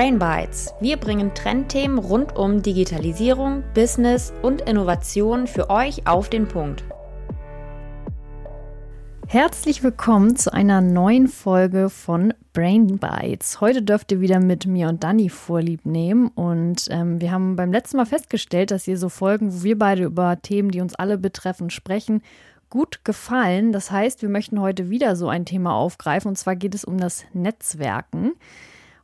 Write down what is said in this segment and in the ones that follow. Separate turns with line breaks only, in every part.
Brain Bites. Wir bringen Trendthemen rund um Digitalisierung, Business und Innovation für euch auf den Punkt.
Herzlich willkommen zu einer neuen Folge von Brain Bites. Heute dürft ihr wieder mit mir und Dani vorlieb nehmen. Und ähm, wir haben beim letzten Mal festgestellt, dass ihr so Folgen, wo wir beide über Themen, die uns alle betreffen, sprechen, gut gefallen. Das heißt, wir möchten heute wieder so ein Thema aufgreifen. Und zwar geht es um das Netzwerken.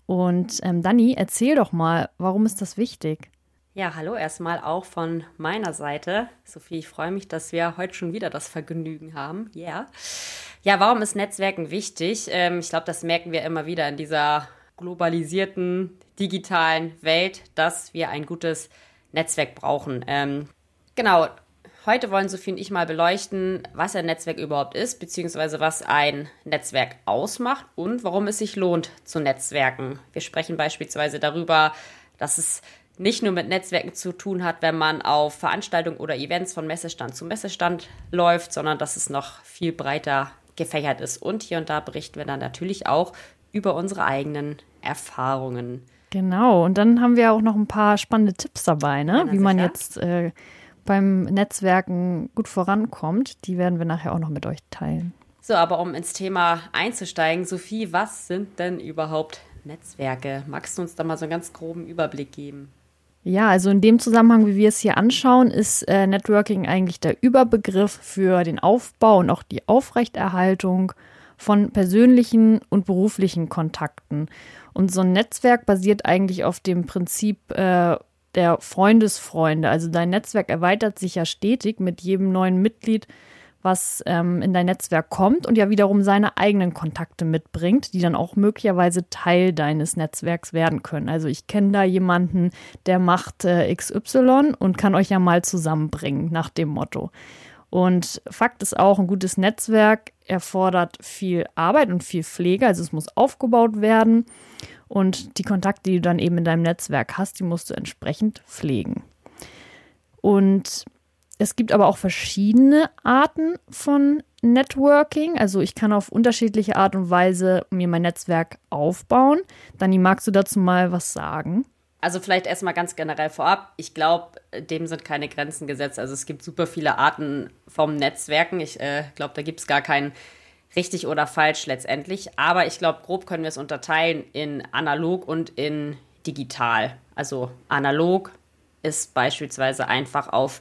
Und ähm, Dani, erzähl doch mal, warum ist das wichtig?
Ja, hallo erstmal auch von meiner Seite. Sophie, ich freue mich, dass wir heute schon wieder das Vergnügen haben. Yeah. Ja, warum ist Netzwerken wichtig? Ähm, ich glaube, das merken wir immer wieder in dieser globalisierten, digitalen Welt, dass wir ein gutes Netzwerk brauchen. Ähm, genau, heute wollen Sophie und ich mal beleuchten, was ein Netzwerk überhaupt ist, beziehungsweise was ein Netzwerk ausmacht und warum es sich lohnt zu netzwerken. Wir sprechen beispielsweise darüber, dass es nicht nur mit Netzwerken zu tun hat, wenn man auf Veranstaltungen oder Events von Messestand zu Messestand läuft, sondern dass es noch viel breiter gefächert ist. Und hier und da berichten wir dann natürlich auch über unsere eigenen Erfahrungen.
Genau, und dann haben wir auch noch ein paar spannende Tipps dabei, ne? Wie man jetzt äh, beim Netzwerken gut vorankommt. Die werden wir nachher auch noch mit euch teilen.
So, aber um ins Thema einzusteigen, Sophie, was sind denn überhaupt Netzwerke? Magst du uns da mal so einen ganz groben Überblick geben?
Ja, also in dem Zusammenhang, wie wir es hier anschauen, ist äh, Networking eigentlich der Überbegriff für den Aufbau und auch die Aufrechterhaltung von persönlichen und beruflichen Kontakten. Und so ein Netzwerk basiert eigentlich auf dem Prinzip äh, der Freundesfreunde. Also dein Netzwerk erweitert sich ja stetig mit jedem neuen Mitglied was ähm, in dein Netzwerk kommt und ja wiederum seine eigenen Kontakte mitbringt, die dann auch möglicherweise Teil deines Netzwerks werden können. Also ich kenne da jemanden, der macht äh, XY und kann euch ja mal zusammenbringen nach dem Motto. Und Fakt ist auch, ein gutes Netzwerk erfordert viel Arbeit und viel Pflege, also es muss aufgebaut werden. Und die Kontakte, die du dann eben in deinem Netzwerk hast, die musst du entsprechend pflegen. Und es gibt aber auch verschiedene Arten von Networking. Also ich kann auf unterschiedliche Art und Weise mir mein Netzwerk aufbauen. Dani, magst du dazu mal was sagen?
Also vielleicht erstmal ganz generell vorab. Ich glaube, dem sind keine Grenzen gesetzt. Also es gibt super viele Arten vom Netzwerken. Ich äh, glaube, da gibt es gar keinen richtig oder falsch letztendlich. Aber ich glaube, grob können wir es unterteilen in analog und in digital. Also analog ist beispielsweise einfach auf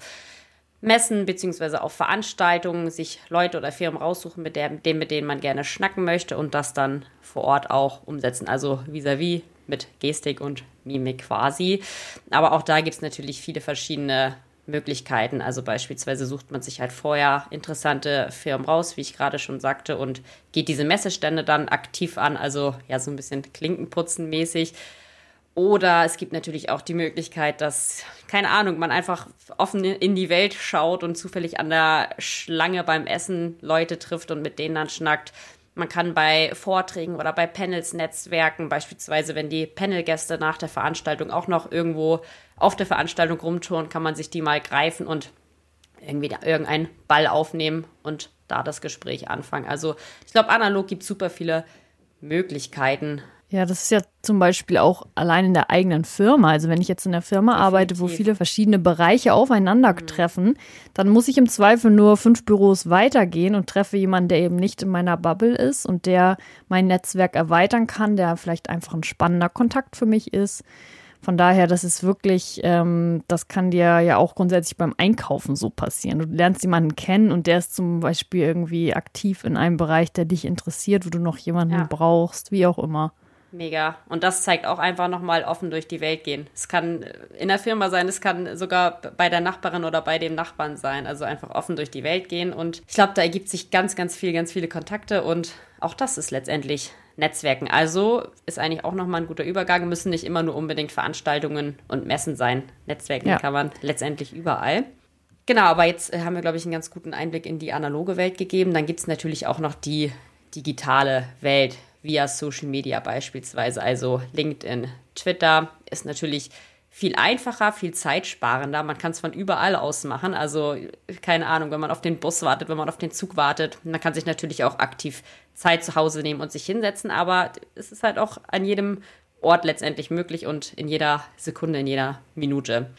Messen beziehungsweise auf Veranstaltungen sich Leute oder Firmen raussuchen, mit, der, mit, dem, mit denen man gerne schnacken möchte und das dann vor Ort auch umsetzen. Also vis-à-vis -vis mit Gestik und Mimik quasi. Aber auch da gibt es natürlich viele verschiedene Möglichkeiten. Also beispielsweise sucht man sich halt vorher interessante Firmen raus, wie ich gerade schon sagte, und geht diese Messestände dann aktiv an. Also ja, so ein bisschen Klinkenputzen mäßig oder es gibt natürlich auch die Möglichkeit, dass, keine Ahnung, man einfach offen in die Welt schaut und zufällig an der Schlange beim Essen Leute trifft und mit denen dann schnackt. Man kann bei Vorträgen oder bei Panels netzwerken, beispielsweise wenn die Panelgäste nach der Veranstaltung auch noch irgendwo auf der Veranstaltung rumtouren, kann man sich die mal greifen und irgendwie da irgendeinen Ball aufnehmen und da das Gespräch anfangen. Also ich glaube, analog gibt super viele Möglichkeiten,
ja, das ist ja zum Beispiel auch allein in der eigenen Firma. Also wenn ich jetzt in der Firma Definitiv. arbeite, wo viele verschiedene Bereiche aufeinandertreffen, mhm. dann muss ich im Zweifel nur fünf Büros weitergehen und treffe jemanden, der eben nicht in meiner Bubble ist und der mein Netzwerk erweitern kann, der vielleicht einfach ein spannender Kontakt für mich ist. Von daher, das ist wirklich, ähm, das kann dir ja auch grundsätzlich beim Einkaufen so passieren. Du lernst jemanden kennen und der ist zum Beispiel irgendwie aktiv in einem Bereich, der dich interessiert, wo du noch jemanden ja. brauchst, wie auch immer.
Mega. Und das zeigt auch einfach nochmal offen durch die Welt gehen. Es kann in der Firma sein, es kann sogar bei der Nachbarin oder bei dem Nachbarn sein. Also einfach offen durch die Welt gehen. Und ich glaube, da ergibt sich ganz, ganz viel, ganz viele Kontakte. Und auch das ist letztendlich Netzwerken. Also ist eigentlich auch nochmal ein guter Übergang. Müssen nicht immer nur unbedingt Veranstaltungen und Messen sein. Netzwerken ja. kann man letztendlich überall. Genau, aber jetzt äh, haben wir, glaube ich, einen ganz guten Einblick in die analoge Welt gegeben. Dann gibt es natürlich auch noch die digitale Welt via Social Media beispielsweise. Also LinkedIn, Twitter ist natürlich viel einfacher, viel zeitsparender. Man kann es von überall aus machen. Also keine Ahnung, wenn man auf den Bus wartet, wenn man auf den Zug wartet. Man kann sich natürlich auch aktiv Zeit zu Hause nehmen und sich hinsetzen. Aber es ist halt auch an jedem Ort letztendlich möglich und in jeder Sekunde, in jeder Minute.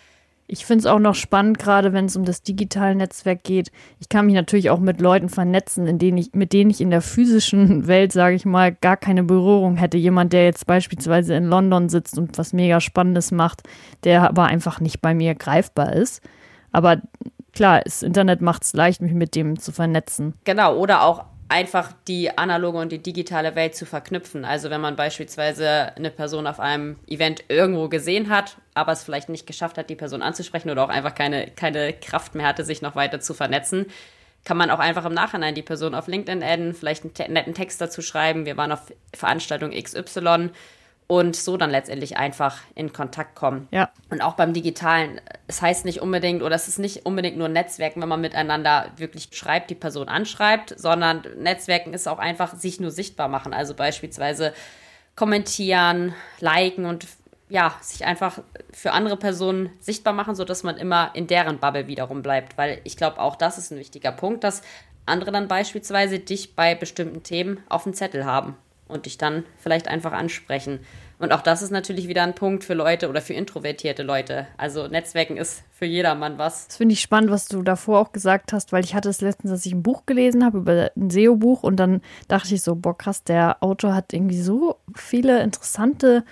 Ich finde es auch noch spannend, gerade wenn es um das digitale Netzwerk geht. Ich kann mich natürlich auch mit Leuten vernetzen, in denen ich, mit denen ich in der physischen Welt, sage ich mal, gar keine Berührung hätte. Jemand, der jetzt beispielsweise in London sitzt und was mega Spannendes macht, der aber einfach nicht bei mir greifbar ist. Aber klar, das Internet macht es leicht, mich mit dem zu vernetzen.
Genau, oder auch einfach die analoge und die digitale Welt zu verknüpfen. Also wenn man beispielsweise eine Person auf einem Event irgendwo gesehen hat, aber es vielleicht nicht geschafft hat, die Person anzusprechen oder auch einfach keine, keine Kraft mehr hatte, sich noch weiter zu vernetzen, kann man auch einfach im Nachhinein die Person auf LinkedIn adden, vielleicht einen netten Text dazu schreiben. Wir waren auf Veranstaltung XY und so dann letztendlich einfach in Kontakt kommen.
Ja.
Und auch beim Digitalen, es heißt nicht unbedingt, oder es ist nicht unbedingt nur Netzwerken, wenn man miteinander wirklich schreibt, die Person anschreibt, sondern Netzwerken ist auch einfach sich nur sichtbar machen. Also beispielsweise kommentieren, liken und ja, sich einfach für andere Personen sichtbar machen, sodass man immer in deren Bubble wiederum bleibt. Weil ich glaube, auch das ist ein wichtiger Punkt, dass andere dann beispielsweise dich bei bestimmten Themen auf dem Zettel haben und dich dann vielleicht einfach ansprechen. Und auch das ist natürlich wieder ein Punkt für Leute oder für introvertierte Leute. Also Netzwerken ist für jedermann was.
Das finde ich spannend, was du davor auch gesagt hast, weil ich hatte es letztens, dass ich ein Buch gelesen habe über ein SEO-Buch und dann dachte ich so, boah krass, der Autor hat irgendwie so viele interessante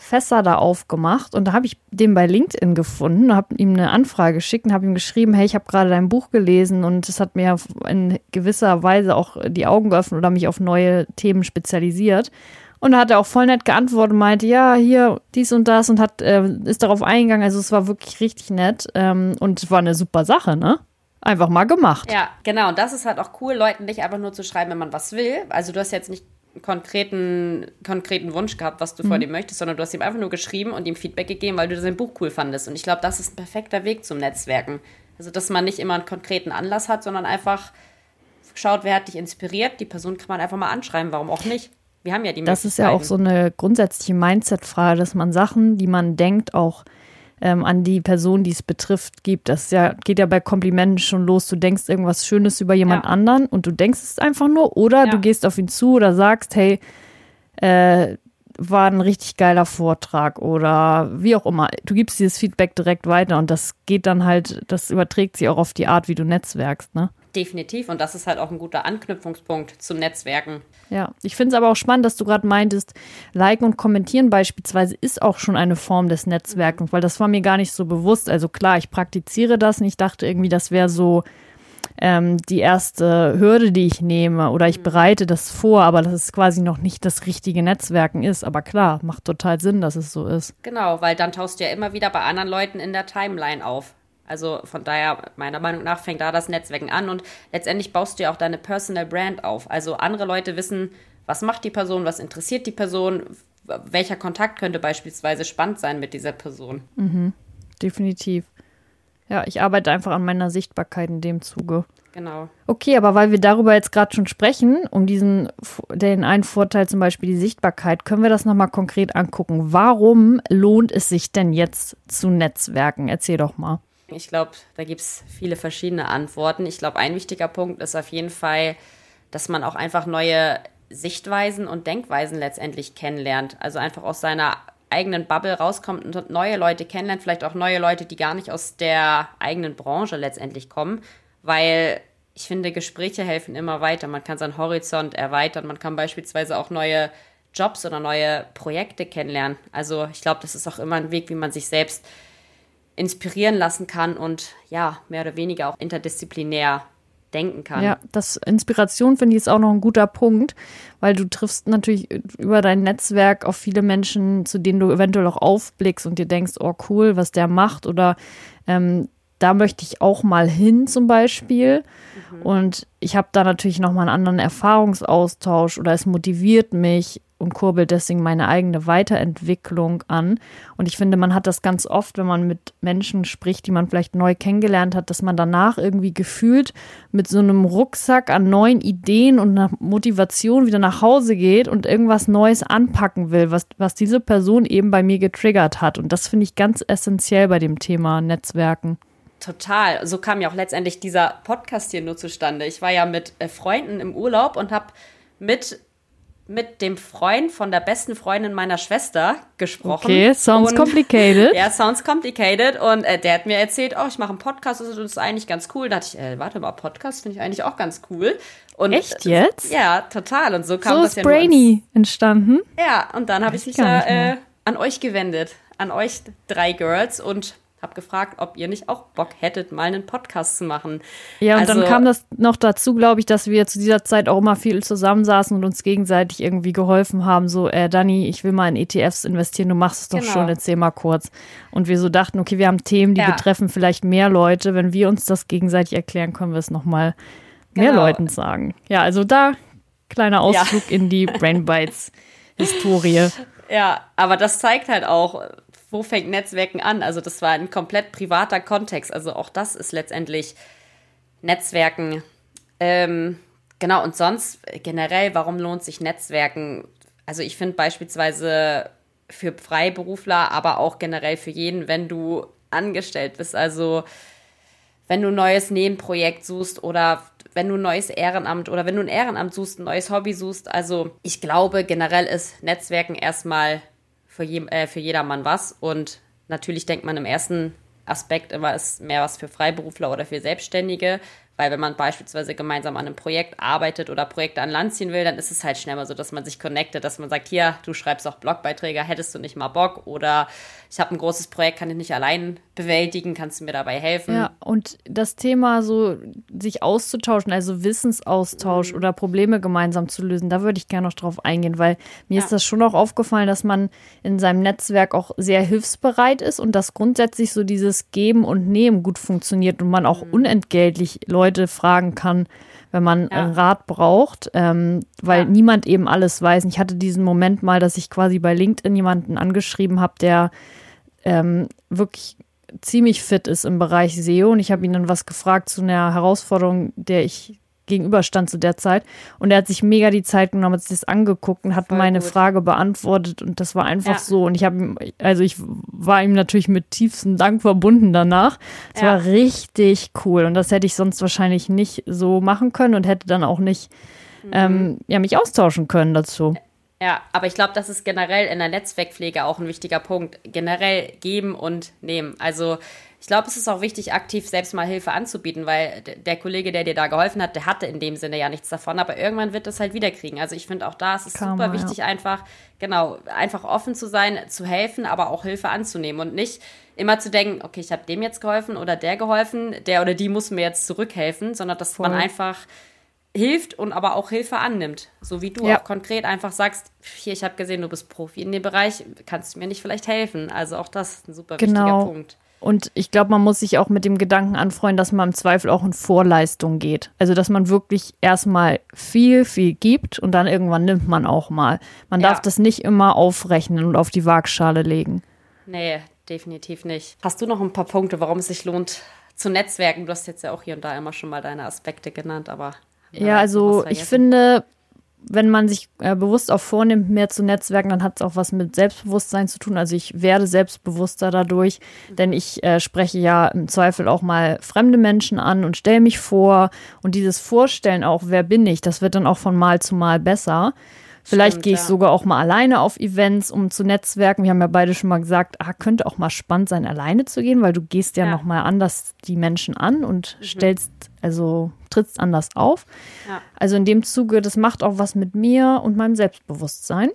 Fässer da aufgemacht und da habe ich den bei LinkedIn gefunden, habe ihm eine Anfrage geschickt und habe ihm geschrieben, hey, ich habe gerade dein Buch gelesen und es hat mir in gewisser Weise auch die Augen geöffnet oder mich auf neue Themen spezialisiert. Und da hat er auch voll nett geantwortet und meinte, ja, hier dies und das und hat, äh, ist darauf eingegangen. Also es war wirklich richtig nett ähm, und es war eine super Sache, ne? Einfach mal gemacht.
Ja, genau. Und das ist halt auch cool, Leuten nicht einfach nur zu schreiben, wenn man was will. Also du hast jetzt nicht konkreten, konkreten Wunsch gehabt, was du mhm. vor dem möchtest, sondern du hast ihm einfach nur geschrieben und ihm Feedback gegeben, weil du sein Buch cool fandest. Und ich glaube, das ist ein perfekter Weg zum Netzwerken. Also, dass man nicht immer einen konkreten Anlass hat, sondern einfach schaut, wer hat dich inspiriert. Die Person kann man einfach mal anschreiben, warum auch nicht. Wir haben ja die
Das ist ja auch so eine grundsätzliche Mindset-Frage, dass man Sachen, die man denkt, auch ähm, an die Person, die es betrifft, gibt. Das ja, geht ja bei Komplimenten schon los. Du denkst irgendwas Schönes über jemand ja. anderen und du denkst es einfach nur oder ja. du gehst auf ihn zu oder sagst, hey, äh, war ein richtig geiler Vortrag oder wie auch immer. Du gibst dieses Feedback direkt weiter und das geht dann halt, das überträgt sich auch auf die Art, wie du netzwerkst, ne?
Definitiv. Und das ist halt auch ein guter Anknüpfungspunkt zum Netzwerken.
Ja, ich finde es aber auch spannend, dass du gerade meintest, liken und kommentieren beispielsweise ist auch schon eine Form des Netzwerkens, weil das war mir gar nicht so bewusst. Also klar, ich praktiziere das und ich dachte irgendwie, das wäre so ähm, die erste Hürde, die ich nehme oder ich mhm. bereite das vor, aber dass es quasi noch nicht das richtige Netzwerken ist. Aber klar, macht total Sinn, dass es so ist.
Genau, weil dann tauchst du ja immer wieder bei anderen Leuten in der Timeline auf. Also von daher, meiner Meinung nach, fängt da das Netzwerken an und letztendlich baust du ja auch deine Personal Brand auf. Also andere Leute wissen, was macht die Person, was interessiert die Person, welcher Kontakt könnte beispielsweise spannend sein mit dieser Person.
Mhm, definitiv. Ja, ich arbeite einfach an meiner Sichtbarkeit in dem Zuge.
Genau.
Okay, aber weil wir darüber jetzt gerade schon sprechen, um diesen, den einen Vorteil zum Beispiel die Sichtbarkeit, können wir das nochmal konkret angucken. Warum lohnt es sich denn jetzt zu netzwerken? Erzähl doch mal.
Ich glaube, da gibt es viele verschiedene Antworten. Ich glaube, ein wichtiger Punkt ist auf jeden Fall, dass man auch einfach neue Sichtweisen und Denkweisen letztendlich kennenlernt. Also einfach aus seiner eigenen Bubble rauskommt und neue Leute kennenlernt, vielleicht auch neue Leute, die gar nicht aus der eigenen Branche letztendlich kommen, weil ich finde, Gespräche helfen immer weiter. Man kann seinen Horizont erweitern, man kann beispielsweise auch neue Jobs oder neue Projekte kennenlernen. Also ich glaube, das ist auch immer ein Weg, wie man sich selbst inspirieren lassen kann und ja, mehr oder weniger auch interdisziplinär denken kann.
Ja, das Inspiration finde ich ist auch noch ein guter Punkt, weil du triffst natürlich über dein Netzwerk auf viele Menschen, zu denen du eventuell auch aufblickst und dir denkst, oh cool, was der macht oder ähm, da möchte ich auch mal hin zum Beispiel. Mhm. Und ich habe da natürlich nochmal einen anderen Erfahrungsaustausch oder es motiviert mich und kurbelt deswegen meine eigene Weiterentwicklung an. Und ich finde, man hat das ganz oft, wenn man mit Menschen spricht, die man vielleicht neu kennengelernt hat, dass man danach irgendwie gefühlt mit so einem Rucksack an neuen Ideen und einer Motivation wieder nach Hause geht und irgendwas Neues anpacken will, was, was diese Person eben bei mir getriggert hat. Und das finde ich ganz essentiell bei dem Thema Netzwerken.
Total. So kam ja auch letztendlich dieser Podcast hier nur zustande. Ich war ja mit äh, Freunden im Urlaub und habe mit mit dem Freund von der besten Freundin meiner Schwester gesprochen.
Okay, sounds
und,
complicated.
Ja, sounds complicated. Und äh, der hat mir erzählt, oh, ich mache einen Podcast, das ist eigentlich ganz cool. Da dachte ich, äh, warte mal, Podcast finde ich eigentlich auch ganz cool. Und,
Echt jetzt?
Äh, ja, total. Und so kam
so
das
ist
ja
Brainy entstanden.
Ja, und dann habe ich mich da äh, an euch gewendet, an euch drei Girls und habe gefragt, ob ihr nicht auch Bock hättet, mal einen Podcast zu machen.
Ja, und
Also-
dann kam das noch dazu, glaube ich, dass wir zu dieser Zeit auch immer viel zusammensaßen und uns gegenseitig irgendwie geholfen haben. So, äh, Dani, ich will mal in ETFs investieren, du machst es doch
Genau.
schon, erzähl mal kurz. Und wir so dachten, okay, wir haben Themen, die
Ja.
betreffen vielleicht mehr Leute. Wenn wir uns das gegenseitig erklären, können wir es nochmal mehr
Genau.
Leuten sagen. Ja, also da kleiner Ausflug in die Brain Bites Historie.
Ja, aber das zeigt halt auch, wo fängt Netzwerken an? Also das war ein komplett privater Kontext. Also auch das ist letztendlich Netzwerken. Ähm, genau, und sonst generell, warum lohnt sich Netzwerken? Also ich finde beispielsweise für Freiberufler, aber auch generell für jeden, wenn du angestellt bist. Also wenn du ein neues Nebenprojekt suchst oder wenn du ein neues Ehrenamt oder wenn du ein Ehrenamt suchst, ein neues Hobby suchst. Also ich glaube, generell ist Netzwerken erstmal für, je, äh, für jedermann was. Und natürlich denkt man im ersten Aspekt immer, ist mehr was für Freiberufler oder für Selbstständige. Weil wenn man beispielsweise gemeinsam an einem Projekt arbeitet oder Projekte an Land ziehen will, dann ist es halt schnell mal so, dass man sich connectet, dass man sagt, hier, du schreibst auch Blogbeiträge, hättest du nicht mal Bock? Oder ich habe ein großes Projekt, kann ich nicht allein bewältigen, kannst du mir dabei helfen?
Ja, und das Thema so, sich auszutauschen, also
Mhm.
Wissensaustausch oder Probleme gemeinsam zu lösen, da würde ich gerne noch drauf eingehen, weil mir
Ja.
ist das schon auch aufgefallen, dass man in seinem Netzwerk auch sehr hilfsbereit ist und dass grundsätzlich so dieses Geben und Nehmen gut funktioniert und man auch
Mhm.
unentgeltlich Leute fragen kann, wenn man
Ja.
äh, Rat braucht, ähm, weil
Ja.
niemand eben alles weiß. Und Ich hatte diesen Moment mal, dass ich quasi bei LinkedIn jemanden angeschrieben habe, der ähm, wirklich ziemlich fit ist im Bereich SEO und ich habe ihn dann was gefragt zu einer Herausforderung, der ich gegenüberstand zu der Zeit und er hat sich mega die Zeit genommen, hat sich das angeguckt und hat
Voll
meine
gut.
Frage beantwortet und das war einfach
Ja.
so und ich habe ihm, also ich war ihm natürlich mit tiefstem Dank verbunden danach. Es
Ja.
war richtig cool und das hätte ich sonst wahrscheinlich nicht so machen können und hätte dann auch nicht
Mhm.
ähm, ja, mich austauschen können dazu.
Ja, aber ich glaube, das ist generell in der Netzwerkpflege auch ein wichtiger Punkt. Generell geben und nehmen. Also ich glaube, es ist auch wichtig, aktiv selbst mal Hilfe anzubieten, weil der Kollege, der dir da geholfen hat, der hatte in dem Sinne ja nichts davon, aber irgendwann wird das halt wiederkriegen. Also ich finde auch da ist es
Karma,
super wichtig, einfach, genau, einfach offen zu sein, zu helfen, aber auch Hilfe anzunehmen und nicht immer zu denken, okay, ich habe dem jetzt geholfen oder der geholfen, der oder die muss mir jetzt zurückhelfen, sondern dass man
Voll.
einfach hilft und aber auch Hilfe annimmt. So wie du
Ja.
auch konkret einfach sagst, hier, ich habe gesehen, du bist Profi in dem Bereich, kannst du mir nicht vielleicht helfen? Also auch das ist ein super
Genau.
wichtiger Punkt.
Und ich glaube, man muss sich auch mit dem Gedanken anfreuen, dass man im Zweifel auch in Vorleistung geht. Also, dass man wirklich erstmal viel, viel gibt und dann irgendwann nimmt man auch mal. Man
Ja.
darf das nicht immer aufrechnen und auf die Waagschale legen.
Nee, definitiv nicht. Hast du noch ein paar Punkte, warum es sich lohnt zu netzwerken? Du hast jetzt ja auch hier und da immer schon mal deine Aspekte genannt, aber.
Ja, also ich finde, wenn man sich äh, bewusst auch vornimmt, mehr zu netzwerken, dann hat es auch was mit Selbstbewusstsein zu tun. Also ich werde selbstbewusster dadurch, denn ich äh, spreche ja im Zweifel auch mal fremde Menschen an und stelle mich vor. Und dieses Vorstellen auch, wer bin ich, das wird dann auch von Mal zu Mal besser. Vielleicht gehe ich
ja.
sogar auch mal alleine auf Events, um zu netzwerken. Wir haben ja beide schon mal gesagt, ah, könnte auch mal spannend sein, alleine zu gehen, weil du gehst ja,
Ja.
noch mal anders die Menschen an und stellst, also trittst anders auf.
Ja.
Also in dem Zuge, das macht auch was mit mir und meinem Selbstbewusstsein.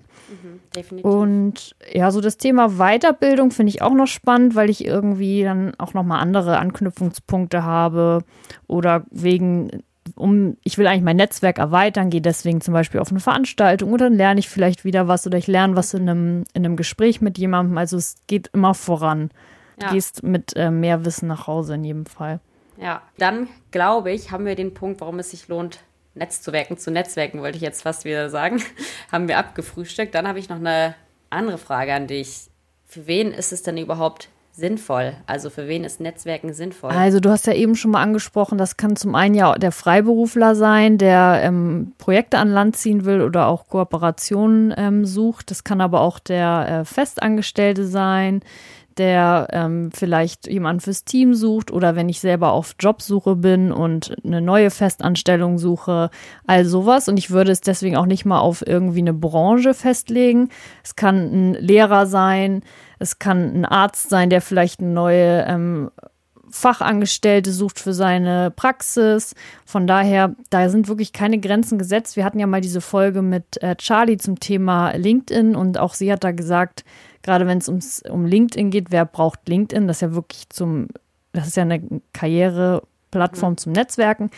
Definitiv.
Und ja, so das Thema Weiterbildung finde ich auch noch spannend, weil ich irgendwie dann auch noch mal andere Anknüpfungspunkte habe oder wegen um, ich will eigentlich mein Netzwerk erweitern, gehe deswegen zum Beispiel auf eine Veranstaltung oder dann lerne ich vielleicht wieder was oder ich lerne was in einem, in einem Gespräch mit jemandem. Also es geht immer voran. Du
Ja.
gehst mit äh, mehr Wissen nach Hause in jedem Fall.
Ja, dann glaube ich, haben wir den Punkt, warum es sich lohnt, Netzwerken zu Netzwerken, wollte ich jetzt fast wieder sagen, haben wir abgefrühstückt. Dann habe ich noch eine andere Frage an dich. Für wen ist es denn überhaupt sinnvoll? Also für wen ist Netzwerken sinnvoll?
Also du hast ja eben schon mal angesprochen, das kann zum einen ja der Freiberufler sein, der ähm, Projekte an Land ziehen will oder auch Kooperationen ähm, sucht. Das kann aber auch der äh, Festangestellte sein, der ähm, vielleicht jemanden fürs Team sucht oder wenn ich selber auf Jobsuche bin und eine neue Festanstellung suche, all sowas. Und ich würde es deswegen auch nicht mal auf irgendwie eine Branche festlegen. Es kann ein Lehrer sein, es kann ein Arzt sein, der vielleicht eine neue ähm, Fachangestellte sucht für seine Praxis. Von daher, da sind wirklich keine Grenzen gesetzt. Wir hatten ja mal diese Folge mit äh, Charlie zum Thema LinkedIn und auch sie hat da gesagt, gerade wenn es um LinkedIn geht, wer braucht LinkedIn? Das ist ja wirklich zum, das ist ja eine Karriereplattform mhm. zum Netzwerken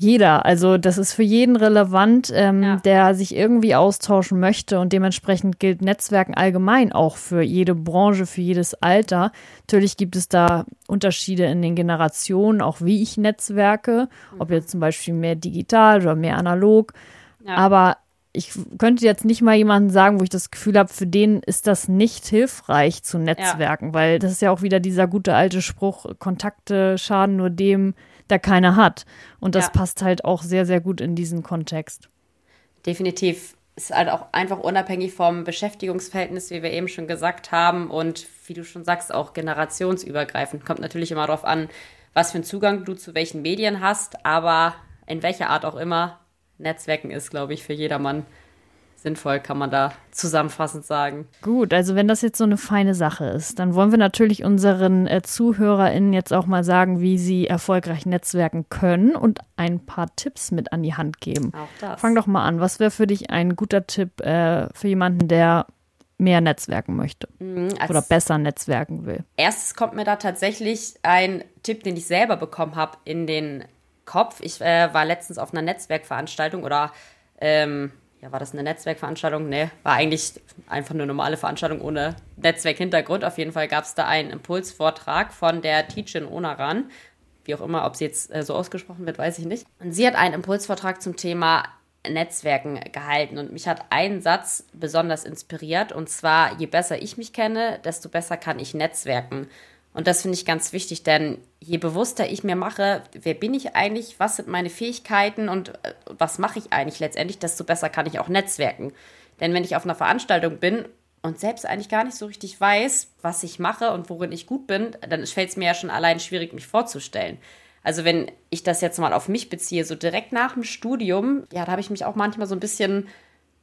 jeder. Also das ist für jeden relevant, ähm, ja. der sich irgendwie austauschen möchte und dementsprechend gilt Netzwerken allgemein auch für jede Branche, für jedes Alter. Natürlich gibt es da Unterschiede in den Generationen, auch wie ich netzwerke, mhm. ob jetzt zum Beispiel mehr digital oder mehr analog. Ja. Aber ich könnte jetzt nicht mal jemanden sagen, wo ich das Gefühl habe, für den ist das nicht hilfreich zu netzwerken, ja. weil das ist ja auch wieder dieser gute alte Spruch, Kontakte schaden nur dem, der keine hat. Und das ja. passt halt auch sehr, sehr gut in diesen Kontext.
Definitiv. Ist halt auch einfach unabhängig vom Beschäftigungsverhältnis, wie wir eben schon gesagt haben. Und wie du schon sagst, auch generationsübergreifend. Kommt natürlich immer darauf an, was für einen Zugang du zu welchen Medien hast. Aber in welcher Art auch immer, Netzwerken ist, glaube ich, für jedermann sinnvoll, kann man da zusammenfassend sagen.
Gut, also wenn das jetzt so eine feine Sache ist, dann wollen wir natürlich unseren äh, ZuhörerInnen jetzt auch mal sagen, wie sie erfolgreich netzwerken können und ein paar Tipps mit an die Hand geben. Auch das. Fang doch mal an. Was wäre für dich ein guter Tipp äh, für jemanden, der mehr netzwerken möchte mhm, oder besser netzwerken will?
Erstes kommt mir da tatsächlich ein Tipp, den ich selber bekommen habe, in den Kopf. Ich äh, war letztens auf einer Netzwerkveranstaltung oder ähm, ja, war das eine Netzwerkveranstaltung? Nee, war eigentlich einfach eine normale Veranstaltung ohne Netzwerkhintergrund. Auf jeden Fall gab es da einen Impulsvortrag von der Teachin Onaran. Wie auch immer, ob sie jetzt äh, so ausgesprochen wird, weiß ich nicht. Und sie hat einen Impulsvortrag zum Thema Netzwerken gehalten und mich hat ein Satz besonders inspiriert und zwar, je besser ich mich kenne, desto besser kann ich netzwerken. Und das finde ich ganz wichtig, denn je bewusster ich mir mache, wer bin ich eigentlich, was sind meine Fähigkeiten und äh, was mache ich eigentlich letztendlich, desto besser kann ich auch netzwerken. Denn wenn ich auf einer Veranstaltung bin und selbst eigentlich gar nicht so richtig weiß, was ich mache und worin ich gut bin, dann fällt es mir ja schon allein schwierig, mich vorzustellen. Also wenn ich das jetzt mal auf mich beziehe, so direkt nach dem Studium, ja, da habe ich mich auch manchmal so ein bisschen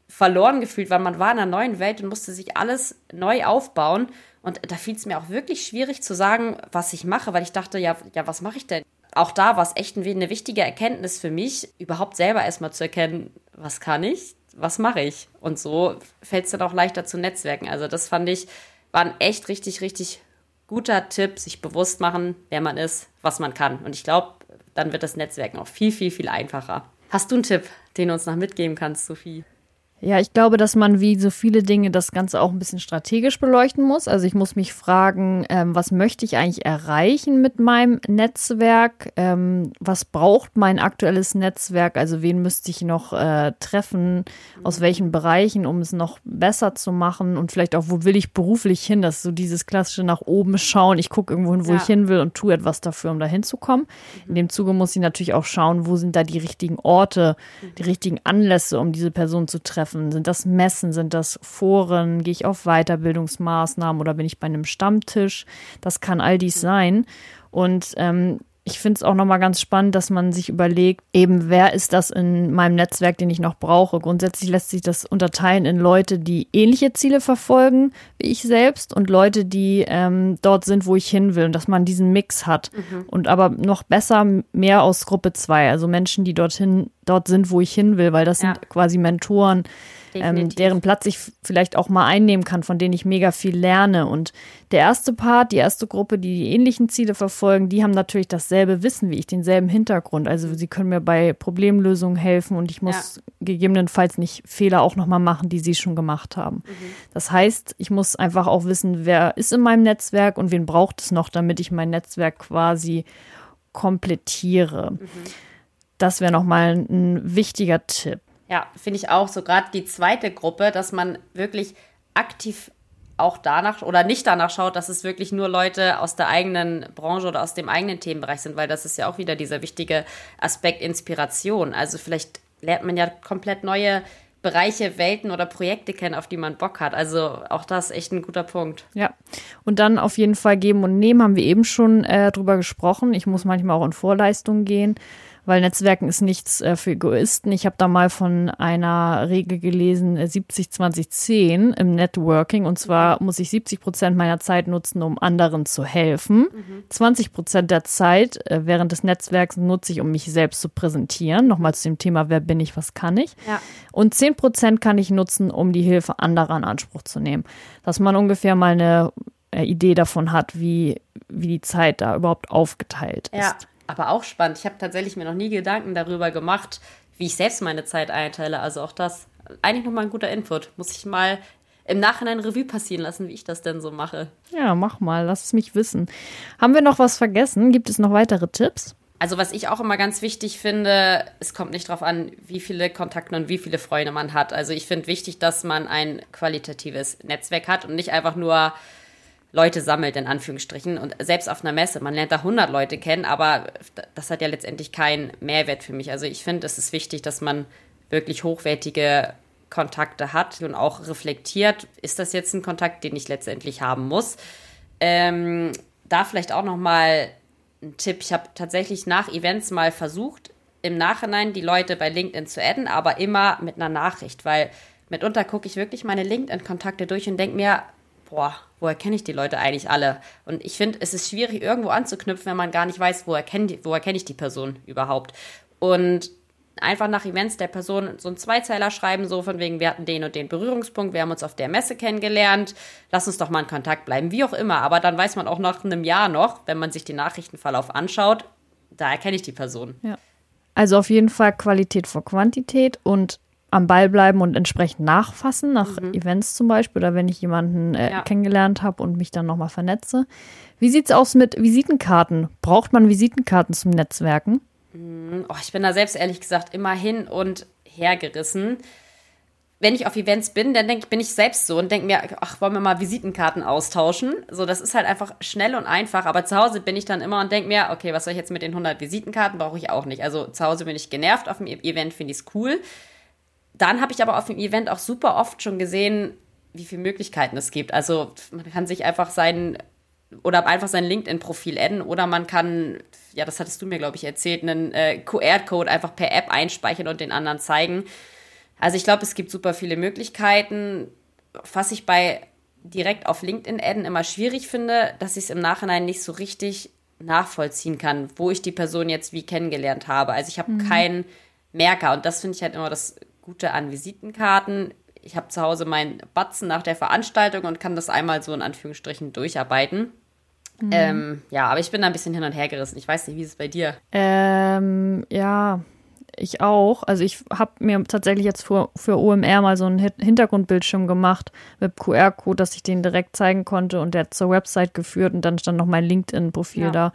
verloren gefühlt, weil man war in einer neuen Welt und musste sich alles neu aufbauen. Und da fiel es mir auch wirklich schwierig zu sagen, was ich mache, weil ich dachte, ja, ja, was mache ich denn? Auch da war es echt eine wichtige Erkenntnis für mich, überhaupt selber erstmal zu erkennen, was kann ich, was mache ich. Und so fällt es dann auch leichter zu netzwerken. Also das fand ich, war ein echt richtig, richtig guter Tipp, sich bewusst machen, wer man ist, was man kann. Und ich glaube, dann wird das Netzwerken auch viel, viel, viel einfacher. Hast du einen Tipp, den du uns noch mitgeben kannst, Sophie?
Ja, ich glaube, dass man wie so viele Dinge das Ganze auch ein bisschen strategisch beleuchten muss. Also ich muss mich fragen, ähm, was möchte ich eigentlich erreichen mit meinem Netzwerk? Ähm, was braucht mein aktuelles Netzwerk? Also wen müsste ich noch äh, treffen? Aus welchen Bereichen, um es noch besser zu machen? Und vielleicht auch, wo will ich beruflich hin? Das ist so dieses klassische nach oben schauen. Ich gucke irgendwo hin, wo ja. ich hin will und tue etwas dafür, um da hinzukommen. Mhm. In dem Zuge muss ich natürlich auch schauen, wo sind da die richtigen Orte, die richtigen Anlässe, um diese Person zu treffen treffen? Sind das Messen? Sind das Foren? Gehe ich auf Weiterbildungsmaßnahmen oder bin ich bei einem Stammtisch? Das kann all dies sein. Und ähm, ich finde es auch nochmal ganz spannend, dass man sich überlegt, eben wer ist das in meinem Netzwerk, den ich noch brauche. Grundsätzlich lässt sich das unterteilen in Leute, die ähnliche Ziele verfolgen wie ich selbst und Leute, die ähm, dort sind, wo ich hin will und dass man diesen Mix hat. Mhm. Und aber noch besser mehr aus Gruppe 2, also Menschen, die dorthin, dort sind, wo ich hin will, weil das ja. sind quasi Mentoren, ähm, deren Platz ich vielleicht auch mal einnehmen kann, von denen ich mega viel lerne. Und der erste Part, die erste Gruppe, die die ähnlichen Ziele verfolgen, die haben natürlich dasselbe Wissen wie ich, denselben Hintergrund. Also sie können mir bei Problemlösungen helfen und ich muss ja. gegebenenfalls nicht Fehler auch nochmal machen, die sie schon gemacht haben. Mhm. Das heißt, ich muss einfach auch wissen, wer ist in meinem Netzwerk und wen braucht es noch, damit ich mein Netzwerk quasi komplettiere. Mhm. Das wäre nochmal ein wichtiger Tipp.
Ja, finde ich auch so gerade die zweite Gruppe, dass man wirklich aktiv auch danach oder nicht danach schaut, dass es wirklich nur Leute aus der eigenen Branche oder aus dem eigenen Themenbereich sind, weil das ist ja auch wieder dieser wichtige Aspekt Inspiration. Also vielleicht lernt man ja komplett neue Bereiche, Welten oder Projekte kennen, auf die man Bock hat. Also auch das echt ein guter Punkt.
Ja, und dann auf jeden Fall geben und nehmen, haben wir eben schon äh, drüber gesprochen. Ich muss manchmal auch in Vorleistungen gehen weil Netzwerken ist nichts äh, für Egoisten. Ich habe da mal von einer Regel gelesen, 70-20-10 äh, im Networking. Und zwar muss ich 70 Prozent meiner Zeit nutzen, um anderen zu helfen. Mhm. 20 Prozent der Zeit äh, während des Netzwerks nutze ich, um mich selbst zu präsentieren. Nochmal zu dem Thema, wer bin ich, was kann ich. Ja. Und 10 Prozent kann ich nutzen, um die Hilfe anderer in Anspruch zu nehmen. Dass man ungefähr mal eine Idee davon hat, wie, wie die Zeit da überhaupt aufgeteilt ist.
Ja aber auch spannend. Ich habe tatsächlich mir noch nie Gedanken darüber gemacht, wie ich selbst meine Zeit einteile. Also auch das eigentlich nochmal ein guter Input. Muss ich mal im Nachhinein Revue passieren lassen, wie ich das denn so mache.
Ja, mach mal, lass es mich wissen. Haben wir noch was vergessen? Gibt es noch weitere Tipps?
Also was ich auch immer ganz wichtig finde, es kommt nicht darauf an, wie viele Kontakte und wie viele Freunde man hat. Also ich finde wichtig, dass man ein qualitatives Netzwerk hat und nicht einfach nur Leute sammelt, in Anführungsstrichen. Und selbst auf einer Messe, man lernt da 100 Leute kennen, aber das hat ja letztendlich keinen Mehrwert für mich. Also ich finde, es ist wichtig, dass man wirklich hochwertige Kontakte hat und auch reflektiert, ist das jetzt ein Kontakt, den ich letztendlich haben muss. Ähm, da vielleicht auch noch mal ein Tipp. Ich habe tatsächlich nach Events mal versucht, im Nachhinein die Leute bei LinkedIn zu adden, aber immer mit einer Nachricht, weil mitunter gucke ich wirklich meine LinkedIn-Kontakte durch und denke mir, boah, woher kenne ich die Leute eigentlich alle? Und ich finde, es ist schwierig, irgendwo anzuknüpfen, wenn man gar nicht weiß, woher kenne woher kenn ich die Person überhaupt. Und einfach nach Events der Person so einen Zweizeiler schreiben, so von wegen, wir hatten den und den Berührungspunkt, wir haben uns auf der Messe kennengelernt, lass uns doch mal in Kontakt bleiben, wie auch immer. Aber dann weiß man auch nach einem Jahr noch, wenn man sich den Nachrichtenverlauf anschaut, da erkenne ich die Person.
Ja. Also auf jeden Fall Qualität vor Quantität und am Ball bleiben und entsprechend nachfassen, nach mhm. Events zum Beispiel oder wenn ich jemanden äh, ja. kennengelernt habe und mich dann nochmal vernetze. Wie sieht es aus mit Visitenkarten? Braucht man Visitenkarten zum Netzwerken?
Mhm. Oh, ich bin da selbst ehrlich gesagt immer hin und hergerissen. Wenn ich auf Events bin, dann denk, bin ich selbst so und denke mir, ach, wollen wir mal Visitenkarten austauschen? So, das ist halt einfach schnell und einfach. Aber zu Hause bin ich dann immer und denke mir, okay, was soll ich jetzt mit den 100 Visitenkarten? Brauche ich auch nicht. Also zu Hause bin ich genervt, auf dem e-, Event finde ich es cool dann habe ich aber auf dem Event auch super oft schon gesehen, wie viele Möglichkeiten es gibt. Also man kann sich einfach sein oder einfach sein LinkedIn-Profil adden oder man kann, ja, das hattest du mir, glaube ich, erzählt, einen äh, QR-Code einfach per App einspeichern und den anderen zeigen. Also ich glaube, es gibt super viele Möglichkeiten. Was ich bei direkt auf LinkedIn adden immer schwierig finde, dass ich es im Nachhinein nicht so richtig nachvollziehen kann, wo ich die Person jetzt wie kennengelernt habe. Also ich habe mhm. keinen Merker und das finde ich halt immer das Gute an Visitenkarten. Ich habe zu Hause meinen Batzen nach der Veranstaltung und kann das einmal so in Anführungsstrichen durcharbeiten. Mhm. Ähm, ja, aber ich bin da ein bisschen hin und her gerissen. Ich weiß nicht, wie ist es bei dir?
Ähm, ja, ich auch. Also ich habe mir tatsächlich jetzt für, für OMR mal so einen Hintergrundbildschirm gemacht mit QR-Code, dass ich den direkt zeigen konnte und der hat zur Website geführt und dann stand noch mein LinkedIn-Profil ja. da.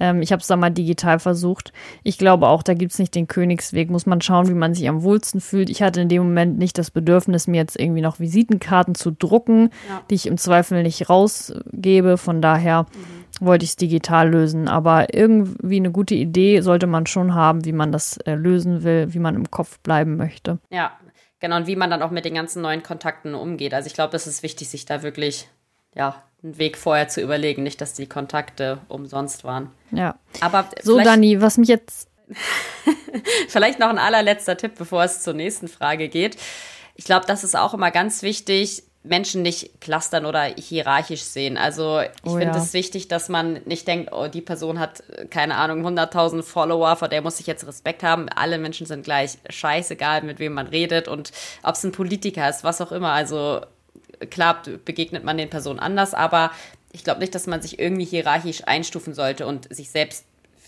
Ähm, ich habe es da mal digital versucht. Ich glaube auch, da gibt es nicht den Königsweg. Muss man schauen, wie man sich am wohlsten fühlt. Ich hatte in dem Moment nicht das Bedürfnis, mir jetzt irgendwie noch Visitenkarten zu drucken, ja. die ich im Zweifel nicht rausgebe. Von daher mhm. Wollte ich es digital lösen. Aber irgendwie eine gute Idee sollte man schon haben, wie man das äh, lösen will, wie man im Kopf bleiben möchte.
Ja, genau. Und wie man dann auch mit den ganzen neuen Kontakten umgeht. Also ich glaube, es ist wichtig, sich da wirklich ja, einen Weg vorher zu überlegen, nicht, dass die Kontakte umsonst waren.
Ja. Aber so, Dani, was mich jetzt.
vielleicht noch ein allerletzter Tipp, bevor es zur nächsten Frage geht. Ich glaube, das ist auch immer ganz wichtig, Menschen nicht clustern oder hierarchisch sehen. Also ich oh, finde es ja. wichtig, dass man nicht denkt, oh, die Person hat, keine Ahnung, 100.000 Follower, vor der muss ich jetzt Respekt haben. Alle Menschen sind gleich scheißegal, mit wem man redet und ob es ein Politiker ist, was auch immer. Also klar begegnet man den Personen anders, aber ich glaube nicht, dass man sich irgendwie hierarchisch einstufen sollte und sich selbst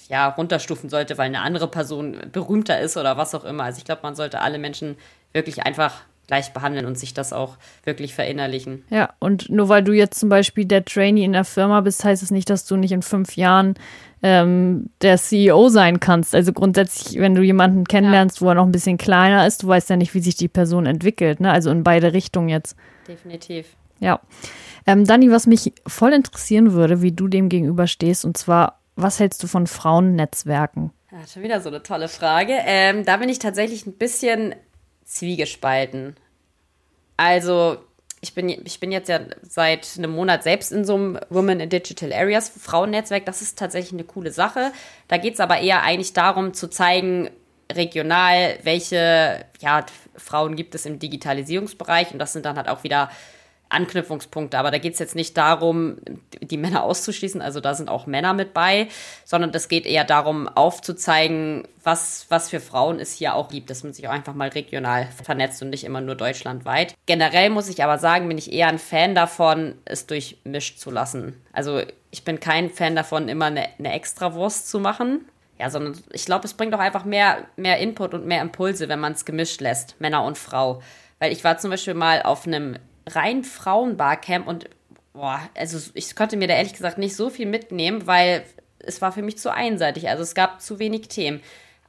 ja runterstufen sollte, weil eine andere Person berühmter ist oder was auch immer. Also ich glaube, man sollte alle Menschen wirklich einfach gleich behandeln und sich das auch wirklich verinnerlichen.
Ja, und nur weil du jetzt zum Beispiel der Trainee in der Firma bist, heißt es nicht, dass du nicht in fünf Jahren ähm, der CEO sein kannst. Also grundsätzlich, wenn du jemanden kennenlernst, ja. wo er noch ein bisschen kleiner ist, du weißt ja nicht, wie sich die Person entwickelt. Ne? Also in beide Richtungen jetzt.
Definitiv.
Ja. Ähm, Dani, was mich voll interessieren würde, wie du dem gegenüber stehst, und zwar, was hältst du von Frauennetzwerken?
Ja, schon wieder so eine tolle Frage. Ähm, da bin ich tatsächlich ein bisschen zwiegespalten. Also, ich bin, ich bin jetzt ja seit einem Monat selbst in so einem Women in Digital Areas Frauennetzwerk. Das ist tatsächlich eine coole Sache. Da geht es aber eher eigentlich darum zu zeigen, regional, welche ja, Frauen gibt es im Digitalisierungsbereich. Und das sind dann halt auch wieder Anknüpfungspunkte. Aber da geht es jetzt nicht darum, die Männer auszuschließen, also da sind auch Männer mit bei, sondern das geht eher darum, aufzuzeigen, was, was für Frauen es hier auch gibt, dass man sich auch einfach mal regional vernetzt und nicht immer nur deutschlandweit. Generell muss ich aber sagen, bin ich eher ein Fan davon, es durchmischt zu lassen. Also ich bin kein Fan davon, immer eine, eine Extrawurst zu machen. Ja, sondern ich glaube, es bringt auch einfach mehr, mehr Input und mehr Impulse, wenn man es gemischt lässt, Männer und Frau. Weil ich war zum Beispiel mal auf einem rein Frauenbarcamp und boah, also ich konnte mir da ehrlich gesagt nicht so viel mitnehmen, weil es war für mich zu einseitig. Also es gab zu wenig Themen.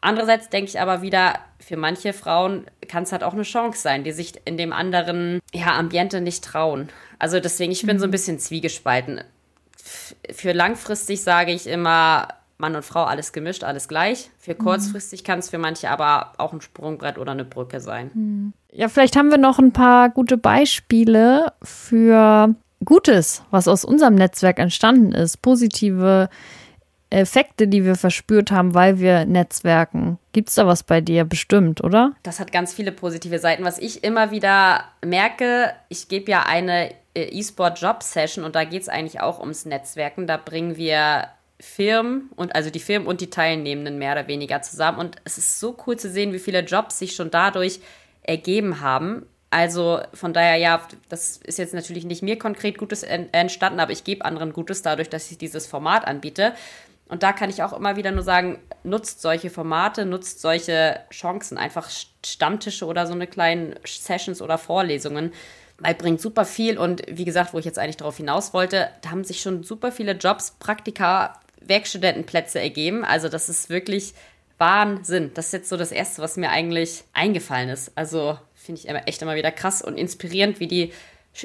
Andererseits denke ich aber wieder, für manche Frauen kann es halt auch eine Chance sein, die sich in dem anderen ja, Ambiente nicht trauen. Also deswegen, ich bin so ein mhm. bisschen zwiegespalten. Für langfristig sage ich immer, Mann und Frau alles gemischt, alles gleich. Für mhm. kurzfristig kann es für manche aber auch ein Sprungbrett oder eine Brücke sein.
Mhm. Ja, vielleicht haben wir noch ein paar gute Beispiele für Gutes, was aus unserem Netzwerk entstanden ist. Positive Effekte, die wir verspürt haben, weil wir netzwerken. Gibt es da was bei dir bestimmt, oder?
Das hat ganz viele positive Seiten. Was ich immer wieder merke, ich gebe ja eine äh, E-Sport-Job-Session und da geht es eigentlich auch ums Netzwerken. Da bringen wir Firmen und also die Firmen und die Teilnehmenden mehr oder weniger zusammen. Und es ist so cool zu sehen, wie viele Jobs sich schon dadurch ergeben haben. Also von daher, ja, das ist jetzt natürlich nicht mir konkret Gutes entstanden, aber ich gebe anderen Gutes dadurch, dass ich dieses Format anbiete. Und da kann ich auch immer wieder nur sagen, nutzt solche Formate, nutzt solche Chancen, einfach Stammtische oder so eine kleinen Sessions oder Vorlesungen, weil bringt super viel. Und wie gesagt, wo ich jetzt eigentlich darauf hinaus wollte, da haben sich schon super viele Jobs, Praktika, Werkstudentenplätze ergeben. Also das ist wirklich Wahnsinn. Das ist jetzt so das Erste, was mir eigentlich eingefallen ist. Also finde ich echt immer wieder krass und inspirierend, wie die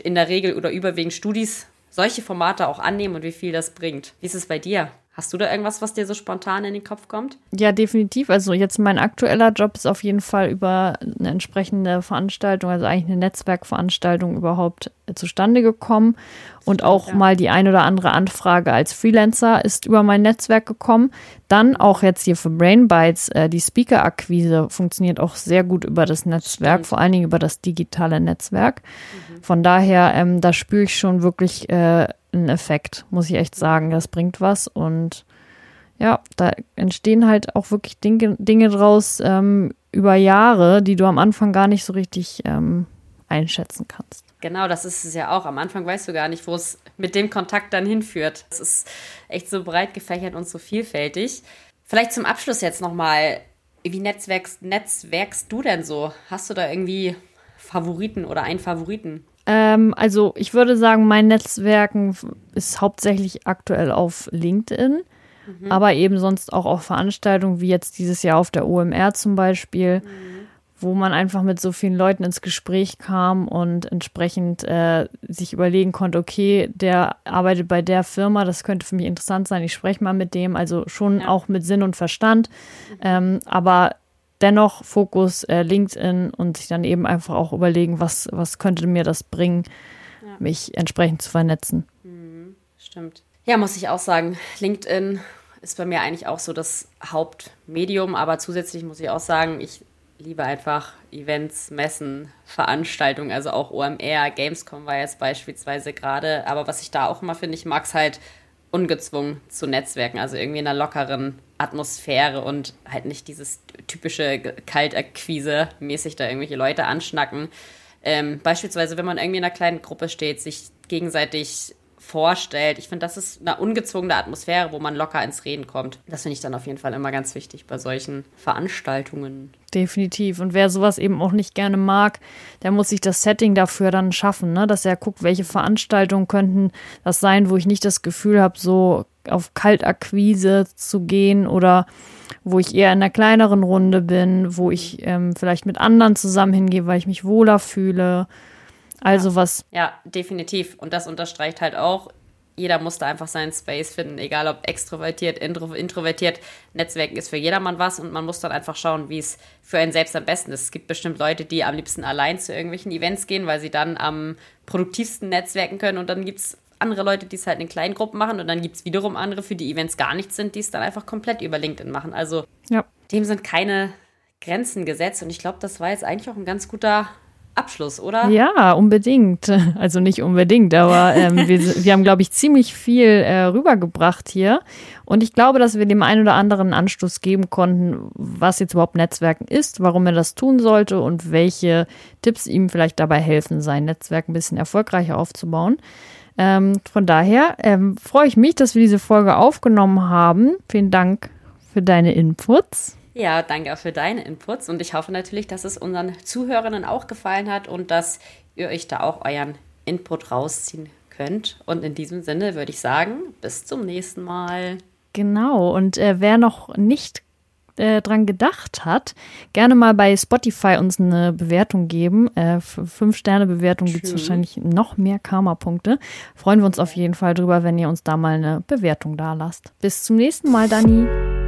in der Regel oder überwiegend Studis solche Formate auch annehmen und wie viel das bringt. Wie ist es bei dir? Hast du da irgendwas, was dir so spontan in den Kopf kommt?
Ja, definitiv. Also jetzt mein aktueller Job ist auf jeden Fall über eine entsprechende Veranstaltung, also eigentlich eine Netzwerkveranstaltung überhaupt zustande gekommen. Und auch ja. mal die ein oder andere Anfrage als Freelancer ist über mein Netzwerk gekommen. Dann auch jetzt hier für Brain Bites, äh, die Speaker-Akquise funktioniert auch sehr gut über das Netzwerk, Stimmt. vor allen Dingen über das digitale Netzwerk. Mhm. Von daher, ähm, da spüre ich schon wirklich äh, ein Effekt, muss ich echt sagen. Das bringt was und ja, da entstehen halt auch wirklich Dinge, Dinge draus ähm, über Jahre, die du am Anfang gar nicht so richtig ähm, einschätzen kannst.
Genau, das ist es ja auch. Am Anfang weißt du gar nicht, wo es mit dem Kontakt dann hinführt. Es ist echt so breit gefächert und so vielfältig. Vielleicht zum Abschluss jetzt nochmal, wie netzwerkst, netzwerkst du denn so? Hast du da irgendwie Favoriten oder einen Favoriten?
Ähm, also ich würde sagen, mein Netzwerken ist hauptsächlich aktuell auf LinkedIn, mhm. aber eben sonst auch auf Veranstaltungen wie jetzt dieses Jahr auf der OMR zum Beispiel, mhm. wo man einfach mit so vielen Leuten ins Gespräch kam und entsprechend äh, sich überlegen konnte, okay, der arbeitet bei der Firma, das könnte für mich interessant sein, ich spreche mal mit dem, also schon ja. auch mit Sinn und Verstand, mhm. ähm, aber dennoch Fokus äh, LinkedIn und sich dann eben einfach auch überlegen, was, was könnte mir das bringen, ja. mich entsprechend zu vernetzen.
Mhm, stimmt. Ja, muss ich auch sagen, LinkedIn ist bei mir eigentlich auch so das Hauptmedium, aber zusätzlich muss ich auch sagen, ich liebe einfach Events, Messen, Veranstaltungen, also auch OMR, Gamescom war jetzt beispielsweise gerade, aber was ich da auch immer finde, ich mag es halt ungezwungen zu netzwerken, also irgendwie in einer lockeren Atmosphäre und halt nicht dieses typische Kaltakquise mäßig da irgendwelche Leute anschnacken. Ähm, beispielsweise, wenn man irgendwie in einer kleinen Gruppe steht, sich gegenseitig vorstellt. Ich finde, das ist eine ungezwungene Atmosphäre, wo man locker ins Reden kommt. Das finde ich dann auf jeden Fall immer ganz wichtig bei solchen Veranstaltungen.
Definitiv. Und wer sowas eben auch nicht gerne mag, der muss sich das Setting dafür dann schaffen, ne? dass er guckt, welche Veranstaltungen könnten das sein, wo ich nicht das Gefühl habe, so auf Kaltakquise zu gehen oder wo ich eher in einer kleineren Runde bin, wo ich ähm, vielleicht mit anderen zusammen hingehe, weil ich mich wohler fühle. Also
ja.
was.
Ja, definitiv. Und das unterstreicht halt auch, jeder muss da einfach seinen Space finden, egal ob extrovertiert, intro, introvertiert. Netzwerken ist für jedermann was und man muss dann einfach schauen, wie es für einen selbst am besten ist. Es gibt bestimmt Leute, die am liebsten allein zu irgendwelchen Events gehen, weil sie dann am produktivsten netzwerken können und dann gibt es andere Leute, die es halt in kleinen Gruppen machen und dann gibt es wiederum andere, für die Events gar nichts sind, die es dann einfach komplett über LinkedIn machen. Also ja. dem sind keine Grenzen gesetzt und ich glaube, das war jetzt eigentlich auch ein ganz guter Abschluss, oder?
Ja, unbedingt. Also nicht unbedingt, aber ähm, wir, wir haben, glaube ich, ziemlich viel äh, rübergebracht hier. Und ich glaube, dass wir dem einen oder anderen Anstoß geben konnten, was jetzt überhaupt Netzwerken ist, warum er das tun sollte und welche Tipps ihm vielleicht dabei helfen, sein Netzwerk ein bisschen erfolgreicher aufzubauen. Ähm, von daher ähm, freue ich mich, dass wir diese Folge aufgenommen haben. Vielen Dank für deine Inputs.
Ja, danke auch für deine Inputs und ich hoffe natürlich, dass es unseren Zuhörern auch gefallen hat und dass ihr euch da auch euren Input rausziehen könnt. Und in diesem Sinne würde ich sagen, bis zum nächsten Mal.
Genau, und äh, wer noch nicht äh, dran gedacht hat, gerne mal bei Spotify uns eine Bewertung geben. Äh, fünf Sterne Bewertung gibt es wahrscheinlich noch mehr Karma-Punkte. Freuen wir uns auf jeden Fall drüber, wenn ihr uns da mal eine Bewertung da lasst. Bis zum nächsten Mal, Dani.